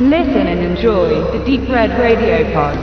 Listen and enjoy the Deep Red Radio Pod.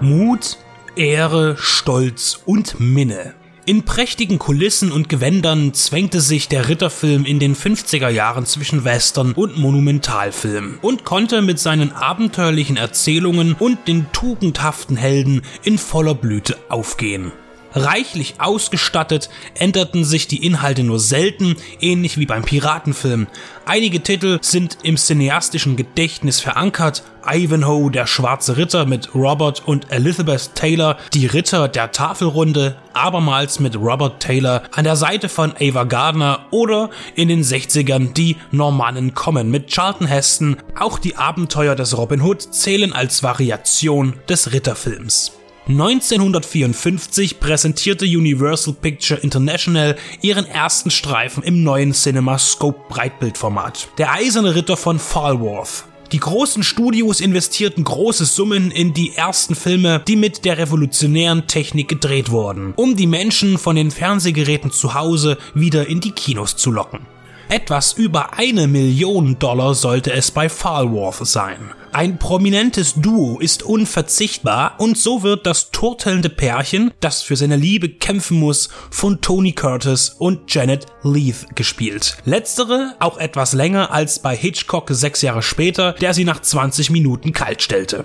Mut, Ehre, Stolz und Minne. In prächtigen Kulissen und Gewändern zwängte sich der Ritterfilm in den 50er Jahren zwischen Western und Monumentalfilm und konnte mit seinen abenteuerlichen Erzählungen und den tugendhaften Helden in voller Blüte aufgehen. Reichlich ausgestattet änderten sich die Inhalte nur selten, ähnlich wie beim Piratenfilm. Einige Titel sind im cineastischen Gedächtnis verankert. Ivanhoe, der schwarze Ritter mit Robert und Elizabeth Taylor, die Ritter der Tafelrunde, abermals mit Robert Taylor an der Seite von Ava Gardner oder in den 60ern die Normannen kommen mit Charlton Heston. Auch die Abenteuer des Robin Hood zählen als Variation des Ritterfilms. 1954 präsentierte Universal Picture International ihren ersten Streifen im neuen CinemaScope Breitbildformat. Der Eiserne Ritter von Falworth. Die großen Studios investierten große Summen in die ersten Filme, die mit der revolutionären Technik gedreht wurden, um die Menschen von den Fernsehgeräten zu Hause wieder in die Kinos zu locken. Etwas über eine Million Dollar sollte es bei Falworth sein. Ein prominentes Duo ist unverzichtbar und so wird das turtelnde Pärchen, das für seine Liebe kämpfen muss, von Tony Curtis und Janet Leith gespielt. Letztere auch etwas länger als bei Hitchcock sechs Jahre später, der sie nach 20 Minuten kalt stellte.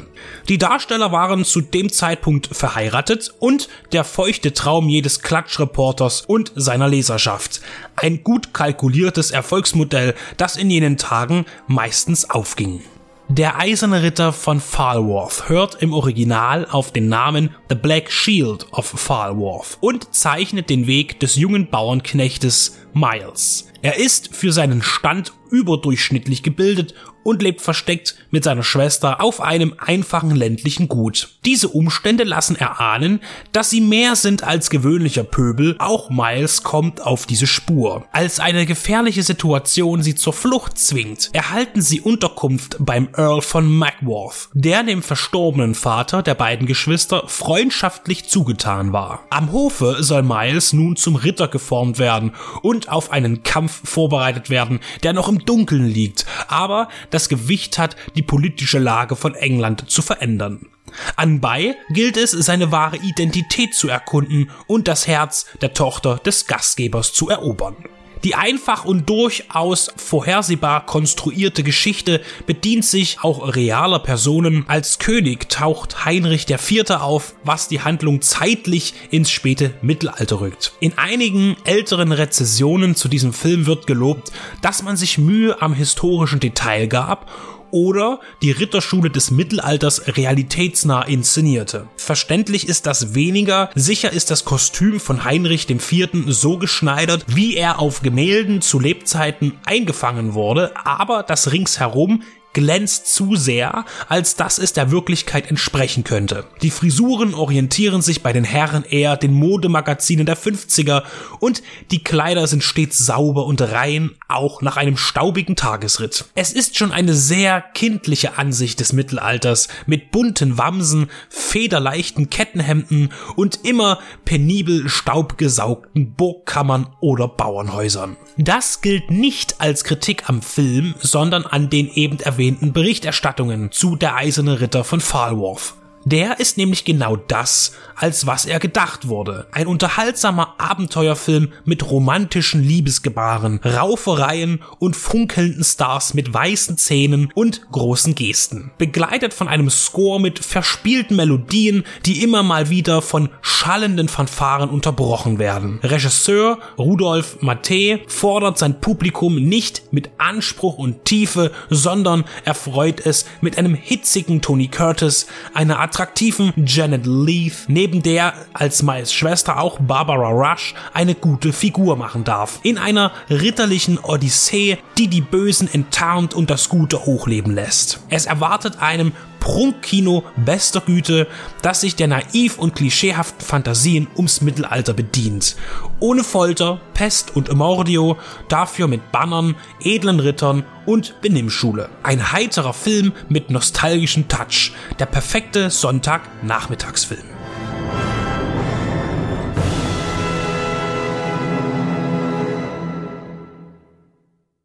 Die Darsteller waren zu dem Zeitpunkt verheiratet und der feuchte Traum jedes Klatschreporters und seiner Leserschaft. Ein gut kalkuliertes Erfolgsmodell, das in jenen Tagen meistens aufging. Der Eiserne Ritter von Falworth hört im Original auf den Namen The Black Shield of Falworth und zeichnet den Weg des jungen Bauernknechtes Miles. Er ist für seinen Stand überdurchschnittlich gebildet und lebt versteckt mit seiner Schwester auf einem einfachen ländlichen Gut. Diese Umstände lassen erahnen, dass sie mehr sind als gewöhnlicher Pöbel, auch Miles kommt auf diese Spur. Als eine gefährliche Situation sie zur Flucht zwingt, erhalten sie Unterkunft beim Earl von Mackworth, der dem verstorbenen Vater der beiden Geschwister freundschaftlich zugetan war. Am Hofe soll Miles nun zum Ritter geformt werden und auf einen Kampf vorbereitet werden, der noch im Dunkeln liegt, aber das Gewicht hat, die politische Lage von England zu verändern. Anbei gilt es, seine wahre Identität zu erkunden und das Herz der Tochter des Gastgebers zu erobern. Die einfach und durchaus vorhersehbar konstruierte Geschichte bedient sich auch realer Personen. Als König taucht Heinrich IV. auf, was die Handlung zeitlich ins späte Mittelalter rückt. In einigen älteren Rezessionen zu diesem Film wird gelobt, dass man sich Mühe am historischen Detail gab oder die Ritterschule des Mittelalters realitätsnah inszenierte. Verständlich ist das weniger, sicher ist das Kostüm von Heinrich IV. so geschneidert, wie er auf Gemälden zu Lebzeiten eingefangen wurde, aber das ringsherum glänzt zu sehr, als dass es der Wirklichkeit entsprechen könnte. Die Frisuren orientieren sich bei den Herren eher den Modemagazinen der 50er und die Kleider sind stets sauber und rein, auch nach einem staubigen Tagesritt. Es ist schon eine sehr kindliche Ansicht des Mittelalters mit bunten Wamsen, federleichten Kettenhemden und immer penibel staubgesaugten Burgkammern oder Bauernhäusern. Das gilt nicht als Kritik am Film, sondern an den eben erwähnten erwähnten Berichterstattungen zu Der Eiserne Ritter von Falworth. Der ist nämlich genau das, als was er gedacht wurde. Ein unterhaltsamer Abenteuerfilm mit romantischen Liebesgebaren, Raufereien und funkelnden Stars mit weißen Zähnen und großen Gesten. Begleitet von einem Score mit verspielten Melodien, die immer mal wieder von schallenden Fanfaren unterbrochen werden. Regisseur Rudolf Matte fordert sein Publikum nicht mit Anspruch und Tiefe, sondern erfreut es mit einem hitzigen Tony Curtis, einer attraktiven Janet Leith, neben der als Miles Schwester auch Barbara Rush eine gute Figur machen darf. In einer ritterlichen Odyssee, die die Bösen enttarnt und das Gute hochleben lässt. Es erwartet einem Prunkkino bester Güte, das sich der naiv und klischeehaften Fantasien ums Mittelalter bedient. Ohne Folter, Pest und Immordio, dafür mit Bannern, edlen Rittern und Benimmschule. Ein heiterer Film mit nostalgischem Touch. Der perfekte Sonntagnachmittagsfilm.